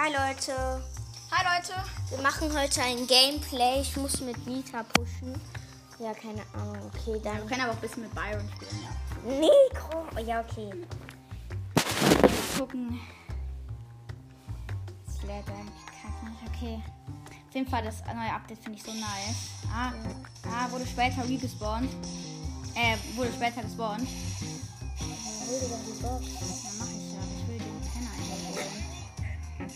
Hi Leute, Hi Leute. wir machen heute ein Gameplay. Ich muss mit Nita pushen. Ja, keine Ahnung. Okay, Wir dann. können aber auch ein bisschen mit Byron spielen, ja. Mikro. Oh, ja, okay. Wir gucken. Das lädt eigentlich kacke nicht. Okay. Auf jeden Fall, das neue Update finde ich so nice. Ah, ah, wurde später regespawnt. Äh, wurde später gespawnt. Ja, mach ich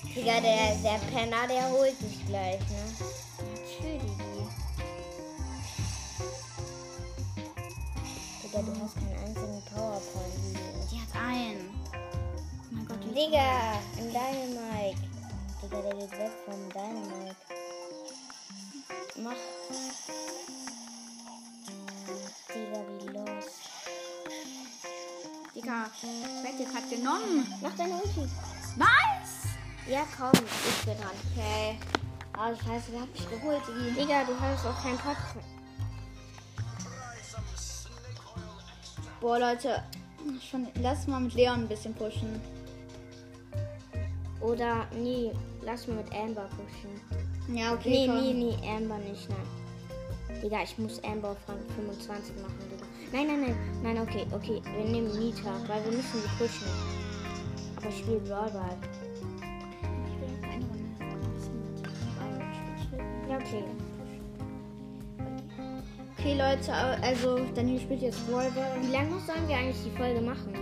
Digga, der, der Penner, der holt dich gleich, ne? Digi. Digga, du hast keinen einzigen Powerpoint. Die hat einen. Oh mein Gott, Digga, ein Dynamite. Digga, der geht weg vom Dynamite. Mach. Digga, wie los. Digga, dir grad genommen. Mach deine Ulti. Was? Ja, komm, ich bin dran. Okay. Ah, scheiße, wer hat mich geholt? Digga, du hast auch keinen Podcast. Boah, Leute. Schon, lass mal mit Leon ein bisschen pushen. Oder, nee, lass mal mit Amber pushen. Ja, okay. Nee, komm. nee, nee, Amber nicht, nein. Digga, ich muss Amber auf Rang 25 machen, Digga. Nein, nein, nein, nein, okay, okay. Wir nehmen Nita, weil wir müssen sie pushen. Aber ich spiele Brawl Ja, okay. Okay, Leute, also Daniel spielt jetzt Brawlball. Wie lange sollen wir eigentlich die Folge machen?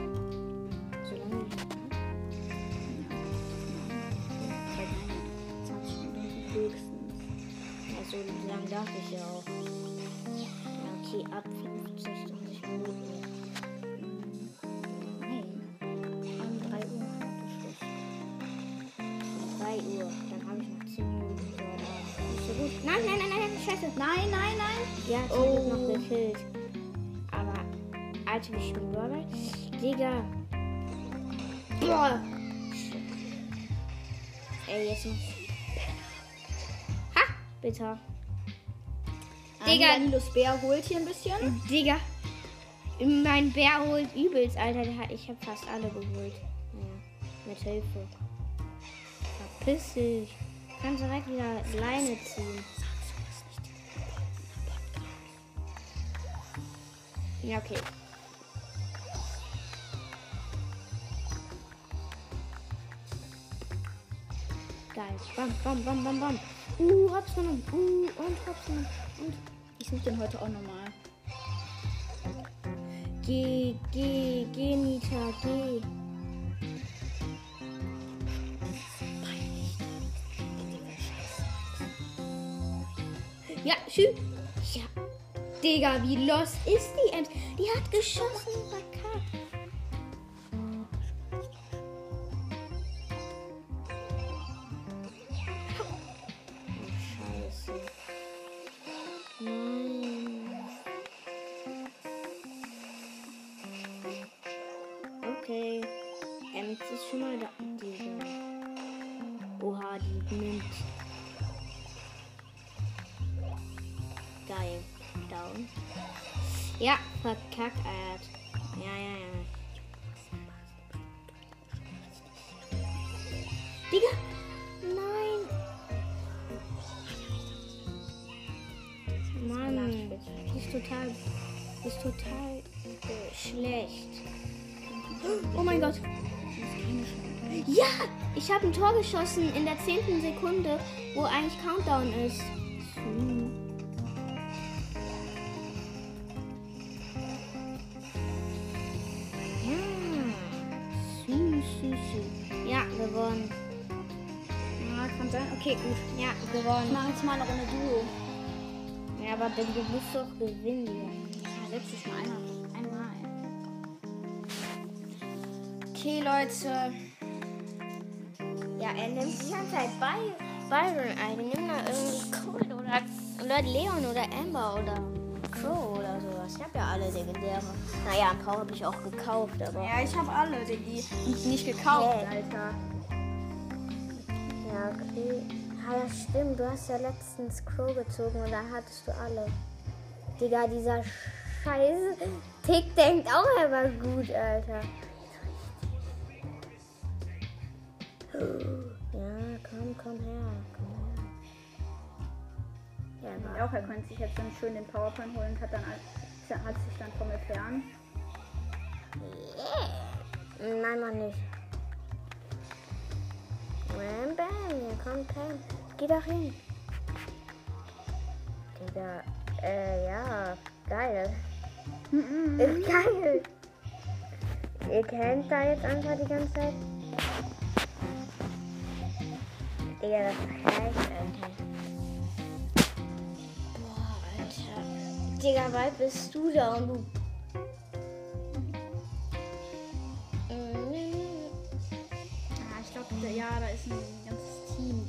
Nein, nein. Ja, zum Oh. Glück noch gekillt. Aber, Alter, wie spielen Brawler? Digga. Boah. Ey, jetzt muss. Ha! Bitter. Digga. Digga. Danilos Bär holt hier ein bisschen. Digga. Mein Bär holt übelst, Alter. Ich habe fast alle geholt. Ja, mit Hilfe. Verpiss dich. Kannst direkt wieder Leine ziehen. Ja, okay. Geil. Bam, bam, bam, bam, bam. Uh, hab's genommen. Uh, und hab's genommen. Und. Ich suche den heute auch nochmal. Geh, geh, geh, Nita, geh. Ja, tschüss. Digga, wie los ist die End? Die hat geschossen. Okay. Jetzt ist schon mal da. Oha, die nimmt. Geil. Down. Ja, verkackt. Ja, ja, ja. Digga! Nein! Mann, die ist total. die ist total schlecht. Oh mein Gott. Ja, ich habe ein Tor geschossen in der zehnten Sekunde, wo eigentlich Countdown ist. Sein. Okay, gut. Ja, Ich gewonnen. mache jetzt mal eine Runde Duo. Ja, aber dann, du musst doch gewinnen. Ja, letztes Mal einmal. Einmal. Okay, Leute. Ja, er nimmt die ganze Zeit By Byron ein. Nimm da irgendwie Cold oder, oder Leon oder Amber oder Crow oder sowas. Ich habe ja alle legendäre. Naja, ein paar habe ich auch gekauft, aber. Ja, ich habe alle. Und nicht gekauft, Hey. Alter. Ja, okay. Ja, das stimmt. Du hast ja letztens Crow gezogen und da hattest du alle. Digga, dieser Scheiß Tick denkt auch, er war gut, Alter. Ja, komm, komm her. Komm her. Ja, Ja, auch er könnte sich jetzt dann schön den Powerpoint holen und hat dann hat sich dann von mir fern. Nein, Mann, nicht. Bam, bam, hier kommt Pam. Geh doch hin. Digga, äh, ja, geil. Ist geil. Ihr kennt da jetzt einfach die ganze Zeit. Digga, das reicht, Alter. Boah, Alter. Digga, bald bist du da und du Glaube, ja, da ist ein ganzes Team.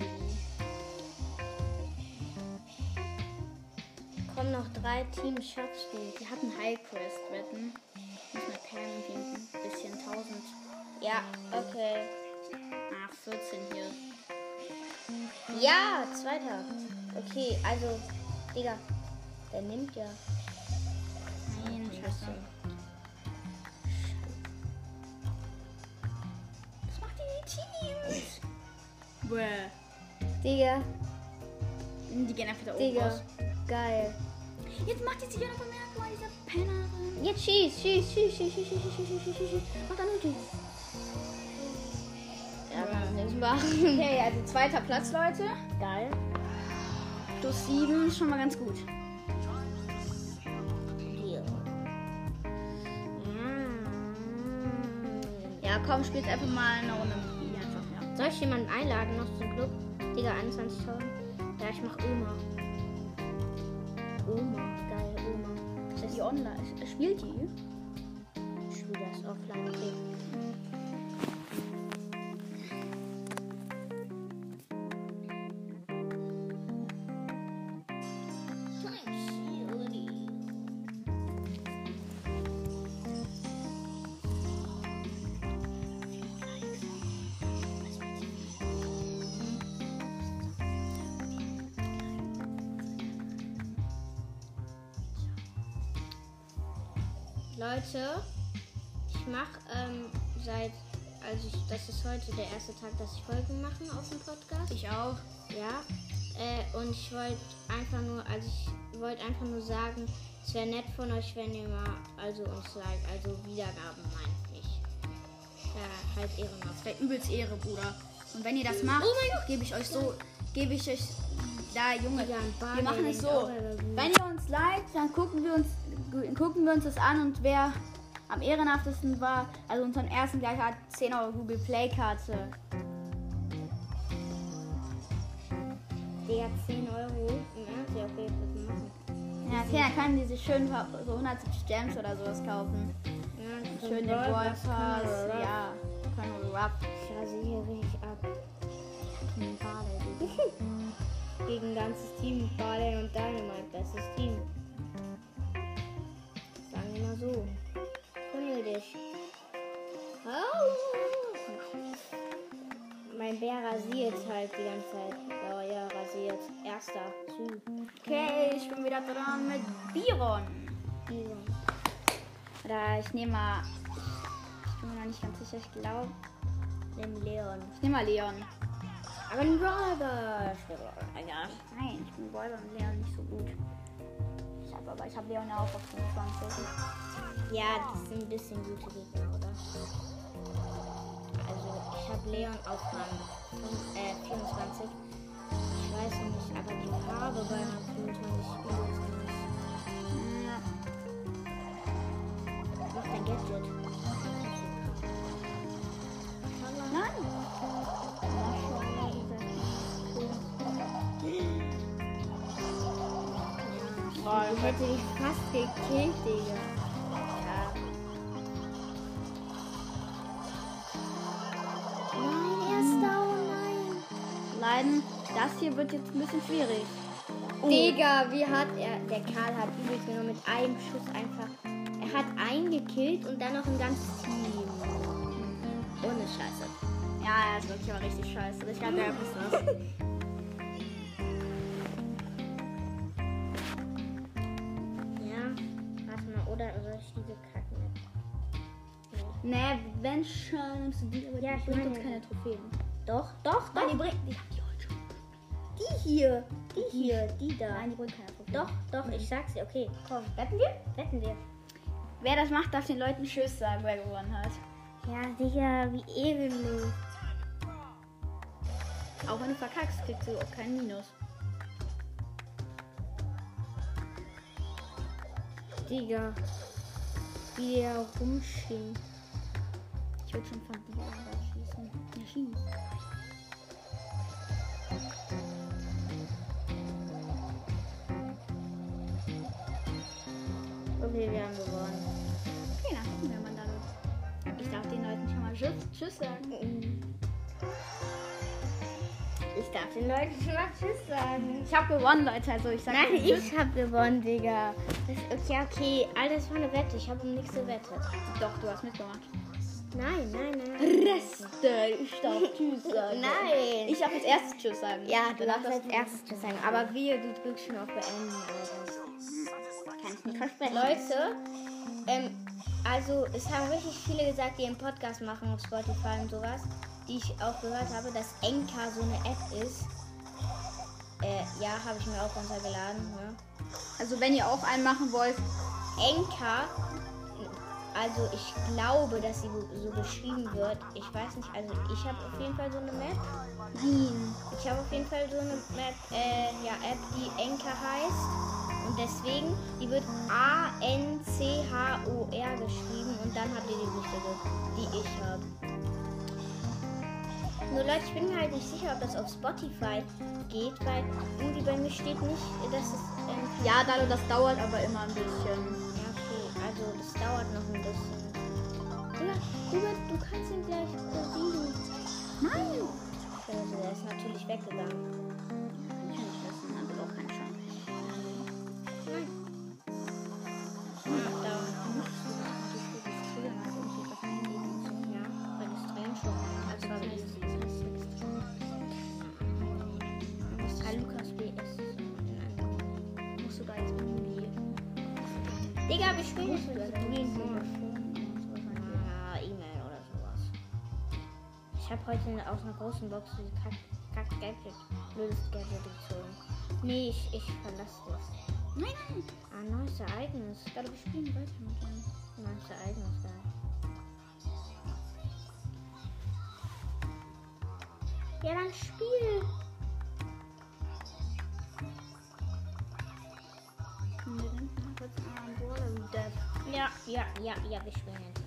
Kommen noch drei Teams, schaffst du. Die hatten Highcrest wetten. Muss mit Pam ein bisschen 1000. Ja, okay. Ach, 14 hier. Ja, zweiter. Okay, also, Digga, der nimmt ja. Nein, scheiße. Bäh. Digga, Die gehen einfach da oben Digga, raus. geil. Jetzt macht die sich ja noch bemerkbar, diese Pennerin. Jetzt schieß, schieß, schieß, schieß, schieß, schieß, schieß, schieß, schieß, schieß. Mach dann Ulti. Ja, kann nichts machen. Okay, also zweiter Platz, Leute. Geil. Plus 7 ist schon mal ganz gut. Hier. Ja, komm, spielt einfach mal eine Runde Soll ich jemanden einladen noch zum Club? Digga, 21.000. Ja, ich mach Oma. Oma, geil, Oma. Das ist Die online. Spielt die? Ich spiele das offline, okay. Leute, ich mache ähm, seit, also ich, das ist heute der erste Tag, dass ich Folgen mache auf dem Podcast. Ich auch. Ja, äh, und ich wollte einfach nur, also ich wollte einfach nur sagen, es wäre nett von euch, wenn ihr mal, also uns sagt, also Wiedergaben meint ich. Ja, halt ehrenhaft. Das wäre übelst Ehre, Bruder. Und wenn ihr das macht, Oh gebe ich euch so, gebe ich euch, da Junge, Ja, wir machen es so. Wenn ihr uns liked, dann gucken wir uns, gucken wir uns das an und wer am ehrenhaftesten war, also unseren ersten gleich hat 10 Euro Google Play Karte. Der 10 Euro. Ja, ja, okay, das machen. Ja, okay, dann können die sich schön so 170 Gems oder sowas kaufen. Ja, Schön den Brawl Pass, ja, können wir Rap. Ich rasiere richtig ab. Gegen ein ganzes Team, Barley und Dynamite, bestes Team. Mal so. Dich. Au! Mein Bär rasiert halt die ganze Zeit. Ja, ja, rasiert. Erster. Okay, ich bin wieder dran mit Biron. Dieser. Oder ich nehme mal, ich bin mir noch nicht ganz sicher, ich glaube, Nimm Leon. ich nehme mal Leon. Aber ein. Egal. Nein, ich bin Bäuber und Leon nicht so gut. Aber, ich habe Leon ja auch auf 25. Ja, das sind ein bisschen gute Gegner, oder? Also, ich habe Leon auf Rang fünf- äh, 24. Ich weiß nicht, aber die Farbe bei Rang 25 übelst nice. Ja. Mach dein Gadget. Nein! Boah, ich hätte dich fast gekillt, Digga. Ja. Nein, erster, oh nein. Leiden, das hier wird jetzt ein bisschen schwierig. Digga, wie hat er. Der Karl hat übelst nur mit einem Schuss einfach. Er hat einen gekillt und dann noch ein ganzes Team. Ohne Scheiße. Ja, er ist wirklich aber richtig scheiße. Ich glaube, der ist das. Schon, nimmst du die, aber Ja, die ich bringt uns keine Trophäen. Doch, doch, Nein, doch. die bringt. Die die hier. Die hier, die da. Nein, die bringt keine Trophäen. Doch, doch, ich sag's dir. Okay, Komm, wetten wir? wetten wir. Wer das macht, darf den Leuten Tschüss sagen, wer gewonnen hat. Ja, Digga, wie ehrenlos. Auch wenn du verkackst, kriegst du auch kein Minus. Digga. Wie der rumschien. Ich würde schon von dir schießen. Ja, schieß. Okay, wir haben gewonnen. Okay, dann gucken wir mal dadurch. Ich darf den Leuten schon mal Tschüss, Tschüss sagen. Ich darf den Leuten schon mal Tschüss sagen. Ich habe gewonnen, Leute. Also ich sag Nein, ich hab gewonnen, Digga. Das, okay, okay. All das war eine Wette. Ich habe um nichts gewettet. Doch, du hast mitgemacht. Nein, nein, nein. Reste, ich darf Tschüss sagen. Nein. Ich darf als erstes Tschüss sagen. Ja, du darfst als erstes Tschüss sagen. Aber wir, du drückst schon auf Beenden, Alter. Kann ich nicht versprechen. Leute, ähm, also es haben richtig viele gesagt, die einen Podcast machen auf Spotify und sowas, die ich auch gehört habe, dass Enka so eine App ist. Äh, ja, habe ich mir auch runtergeladen. Ne? Also wenn ihr auch einen machen wollt, Enka, also ich glaube, dass sie so geschrieben wird. Ich weiß nicht, also ich habe auf jeden Fall so eine Map. nein. Ich habe auf jeden Fall so eine Map, äh, ja, App, die Enka heißt. Und deswegen, die wird A-N-C-H-O-R geschrieben und dann habt ihr die richtige, die ich habe. Nur Leute, ich bin mir halt nicht sicher, ob das auf Spotify geht, weil irgendwie bei mir steht nicht, dass es. Ähm, Ja, Dalo, das dauert aber immer ein bisschen. Also das dauert noch ein bisschen. Digga, du, du kannst ihn gleich besiegen. Nein. Also, der ist natürlich weggegangen. Digga, wir spielen mit Ja, Ah, E-Mail oder sowas. Ich habe heute aus einer großen Box diese kack, kack Gadget, blödes Gadget gezogen. Nee, ich, ich verlasse das. Nein, nein. Ah, neues Ereignis. Dalo, wir spielen weiter mit dem. Neues Ereignis da. Ja, dann spiel. Ja, ja, ja, wir spielen jetzt.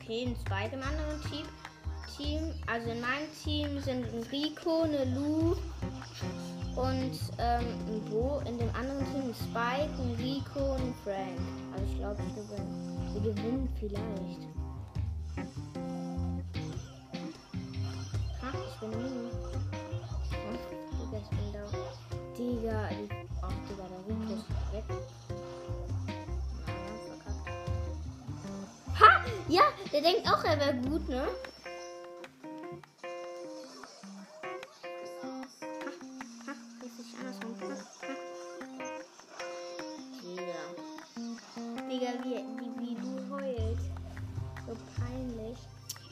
Okay, ein Spike im anderen Team. Team. Also in meinem Team sind ein Rico, eine Lu und ähm, ein Bo. In dem anderen Team ein Spike, ein Rico und ein Frank. Also ich glaube, ich gewinne. Wir gewinnen vielleicht. Ha, ich bin Mini. Hm, Digga, ich bin Digga, der Rico ist weg. Der denkt auch, er wäre gut, ne?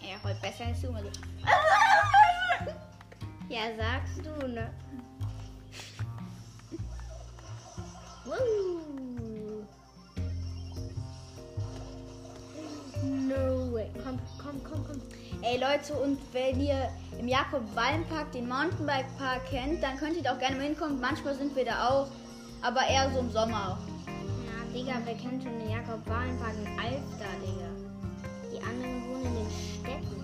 Er besser als du. Ja, sagst du, ne? Woo. Way. Komm, komm, komm, komm. Ey Leute, und wenn ihr im Jakob-Wallen-Park den Mountainbike-Park kennt, dann könnt ihr da auch gerne mal hinkommen. Manchmal sind wir da auch, aber eher so im Sommer. Ja, Digga, wer kennt schon den Jakob Wahlenpark in Alster, Digga? Die anderen wohnen in den Städten.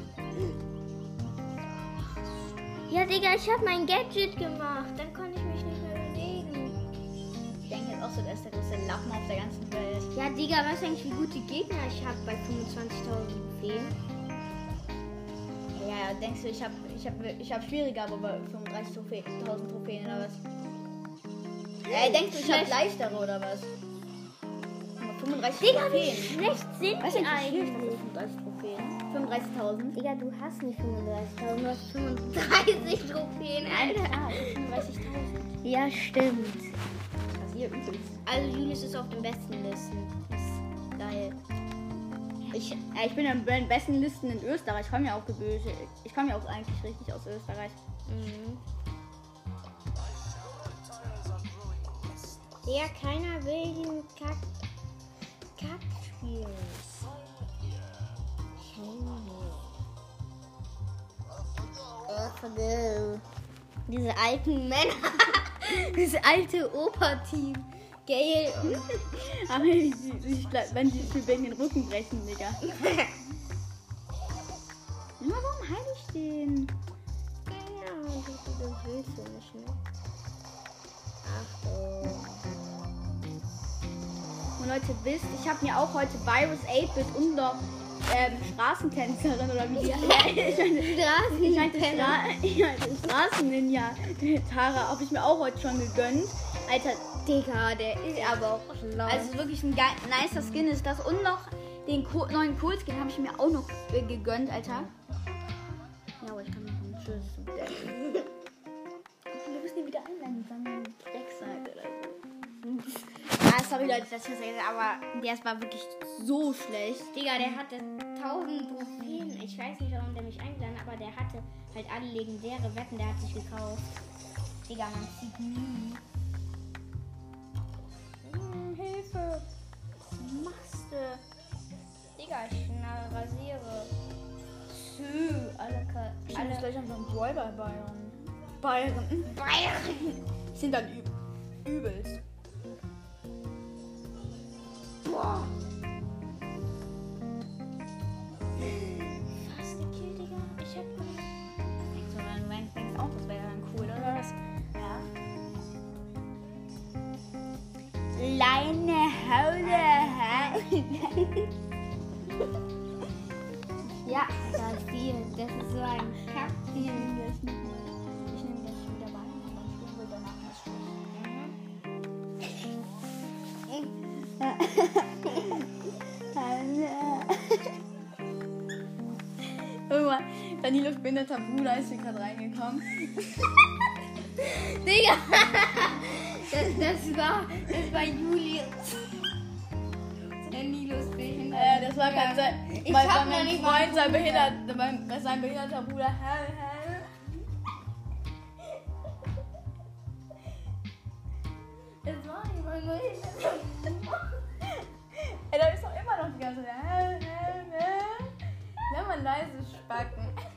Ja, Digga, ich hab mein Gadget gemacht. Dann konnte ich mich nicht mehr auch so, der ist der größte Lappen auf der ganzen Welt. Ja, Digga, weißt du eigentlich, wie gute Gegner ich habe bei 25.000 Trophäen? Ja, ja, denkst du, ich habe ich hab, ich hab schwieriger, aber bei 35 Trophäen, 1000 Trophäen oder was? Ey, denkst du, ich habe leichtere oder was? Aber 35 Digga, wie Trophäen. schlecht sind Weißt du, wie eigentlich? 35 Trophäen? 35.000? Digga, du hast nicht 35.000, du hast 35 Trophäen, Alter. Ah, 35.000. Ja, stimmt. Hier übrigens. Also Julius ist auf den besten Listen. Geil. Ich, äh, ich bin in den besten Listen in Österreich. Ich komme ja auch gebürtig. Ich komme ja auch eigentlich richtig aus Österreich. Mhm. Ja, keiner will den Kack, Kack spielen. Diese alten Männer. Dieses alte Opa-Team. Gail und Aber ich, ich, glaub, wenn sie sich wegen den Rücken brechen, Digga. Na, warum heile ich den? Ja, das, das willst du nicht, ne? Achtung. Und Leute, wisst, ich habe mir auch heute Virus 8-Bit und noch ähm, Straßentänzerin oder wie die heißt. Ich meinte Stra ich meinte Straßenninja Tara habe ich mir auch heute schon gegönnt. Alter, Digga, der ist aber auch schlau. Also wirklich ein geil, nicer Skin ist das. Und noch den Co neuen Cool Skin habe ich mir auch noch äh, gegönnt, Alter. Ja, aber ich kann noch einen Tschüss. Sorry Leute, dass ich das sage, aber der war wirklich so schlecht. Digga, der hatte 1000 Trophäen. Ich weiß nicht, warum der mich eingeladen hat, aber der hatte halt alle legendäre Wetten, der hat sich gekauft. Digga, man sieht nie. Hm, Hilfe! Was machst du? Digga, ich rasiere. Sü, alle, Ka Ich alle muss gleich einfach einen Brawl bei Bayern. Bayern. Bayern! Sind dann üb übelst. Boah. Fast gekillt, Digga. Ich hab Denkst du, dann denkst denkst auch, das wäre dann cool, oder was? Ja. Leine Haule. Ja, das Deal. Das ist so ein Kackdeal. Danilos behinderter Bruder ist hier gerade reingekommen. Digga! Das, das, war, das war Julius. Der Nilus behindert. Äh, das war kein sein. Ich mein, hab mein, nicht Freund, sein, behindert, mein, sein behinderter Bruder. Hä, hä? Das war nicht mein behinderter Ey, da ist doch immer noch die ganze Zeit. Hä, hä, hä? Lass mal leise spacken.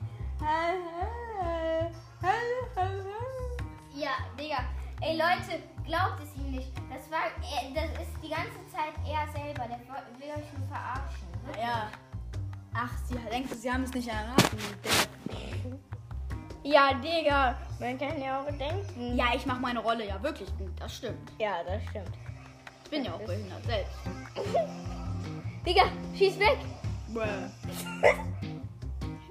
Ja, Digga. Ey Leute, glaubt es ihm nicht. Das war, das ist die ganze Zeit er selber. Der will euch nur verarschen. Ja. Ach, sie denkt, sie haben es nicht erraten. Ja, Digga. Man kann ja auch denken. Ja, ich mache meine Rolle ja wirklich gut, das stimmt. Ja, das stimmt. Ich bin ja auch behindert selbst. Digga, schieß weg. Bruh.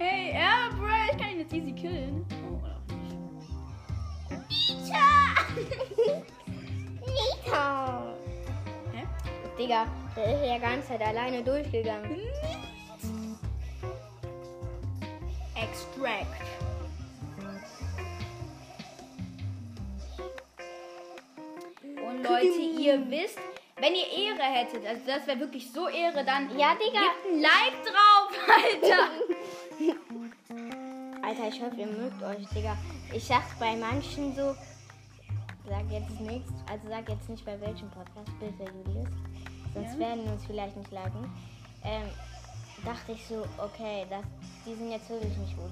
hey, ja, bruh, ich kann ihn jetzt easy killen. Oh, oder auch nicht. Nita. Hä? Digga, der ist ja ganze Zeit alleine durchgegangen. Extract. Und Leute, ihr wisst, wenn ihr Ehre hättet, also das wäre wirklich so Ehre, dann Ja, Digga. gebt ein Like drauf, Alter. Alter, ich hoffe, ihr mögt euch, Digga. Ich sag's bei manchen so. Sag jetzt nichts. Also sag jetzt nicht bei welchem Podcast, bitte, Julius. Sonst Ja. werden uns vielleicht nicht liken. Ähm, dachte ich so, okay, das, die sind jetzt wirklich nicht gut.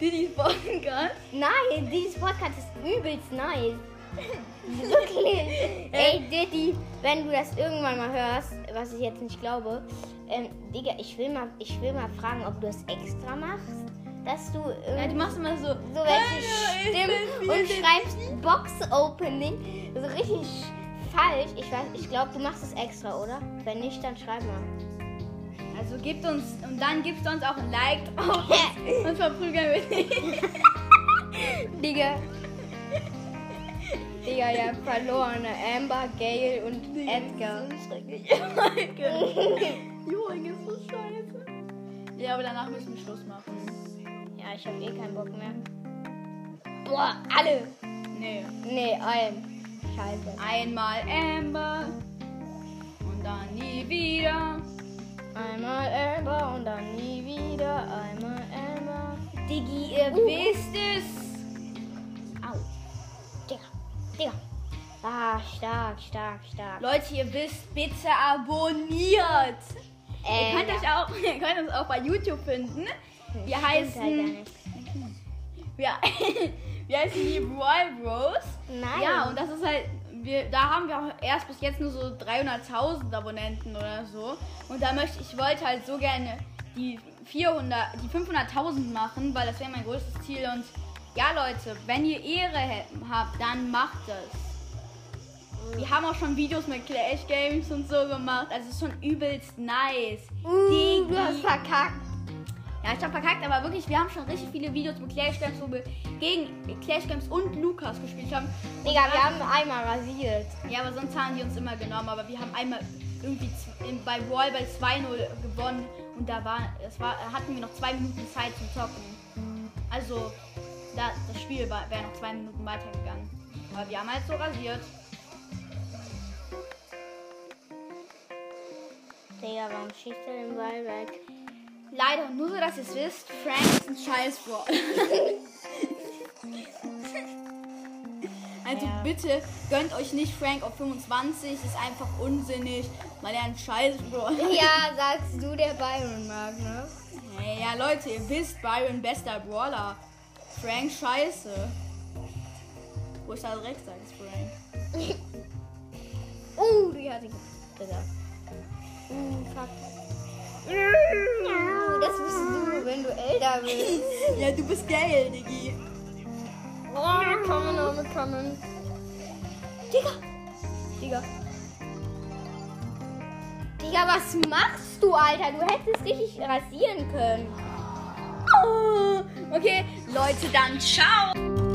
Diddy's Podcast. Nein, dieses Podcast ist übelst nice. Wirklich. Ey, Diddy, wenn du das irgendwann mal hörst, was ich jetzt nicht glaube, ähm, Digga, ich will mal, ich will mal fragen, ob du es extra machst, dass du Ja, irgendwie du machst immer so. so welche Stimmen und schreibst Box Opening. So richtig falsch. Ich weiß, ich glaube, du machst es extra, oder? Wenn nicht, dann schreib mal. Also gebt uns, und dann gibst du uns auch ein Like drauf und verprügeln wir dich. Digga. Digga, ja, verlorene Amber, Gail und Edgar. Joring ist so scheiße. Ja, aber danach müssen wir Schluss machen. Ja, ich hab eh keinen Bock mehr. Boah, alle. Nee. Nee, ein. Scheiße. Einmal Amber und dann nie wieder. einmal Amber und dann nie wieder einmal Amber. Diggi, ihr Uh. wisst es. Au. Digga, Digga. Ah, stark, stark, stark. Leute, ihr wisst, bitte abonniert. Äh, ihr könnt ja. euch auch, ihr könnt uns auch bei YouTube finden. Wir Stimmt halt heißen, nicht. wir, heißen die Brawl Bros. Nein. Ja, und das ist halt, wir, da haben wir auch erst bis jetzt nur so 300.000 Abonnenten oder so. Und da möchte ich wollte halt so gerne die 400, die 500.000 machen, weil das wäre mein größtes Ziel. Und ja, Leute, wenn ihr Ehre habt, dann macht es. Wir haben auch schon Videos mit Clash Games und so gemacht. Also ist schon übelst nice. Uh, du hast verkackt. Ja, ich hab verkackt, aber wirklich, wir haben schon richtig viele Videos mit Clash Games, wo wir gegen Clash Games und Lukas gespielt haben. Und Digga, wir haben einmal rasiert. ja, aber sonst haben die uns immer genommen. Aber wir haben einmal irgendwie bei Brawl Ball 2-0 gewonnen. Und da war, das war, hatten wir noch zwei Minuten Zeit zum Zocken. Also, da, das Spiel wäre noch zwei Minuten weitergegangen. Aber wir haben halt so rasiert. Digga, warum schießt er den Ball weg? Leider, nur so, dass ihr es wisst, Frank ist ein scheiß Brawl. Also Ja. bitte gönnt euch nicht Frank auf 25, ist einfach unsinnig, weil er ein scheiß Brawl Ja, sagst du, der Byron mag, ne? Ja Leute, ihr wisst, Byron bester Brawler. Frank scheiße. Wo ist der Drecksack, ist Frank? Uh, die hat ihn Digga. Uh, fuck. Uh, bist. Ja, du bist geil, Diggi. Oh, wir kommen, oh, wir kommen. Digga. Digga. Digga, was machst du, Alter? Du hättest richtig rasieren können. Oh, okay, Leute, dann ciao.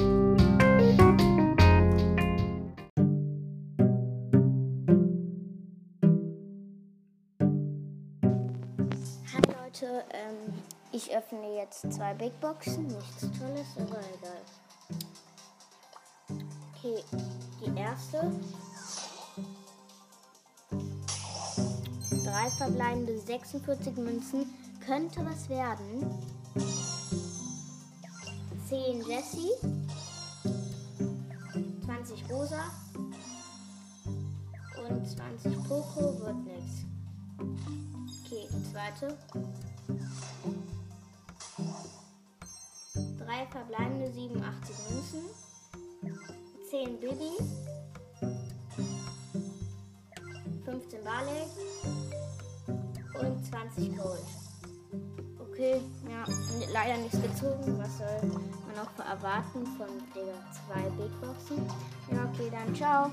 Ich öffne jetzt zwei Big Boxen. Nichts Tolles, aber egal. Okay, die erste. Drei verbleibende 46 Münzen. Könnte was werden. 10 Jessie. 20 Rosa. Und 20 Poco wird nichts. Okay, die zweite. Drei verbleibende 87 Münzen. 10 Bibi. 15 Barley. Und 20 Gold. Okay, ja, leider nichts gezogen. Was soll man auch erwarten von der zwei Big Boxen? Ja, okay, dann ciao.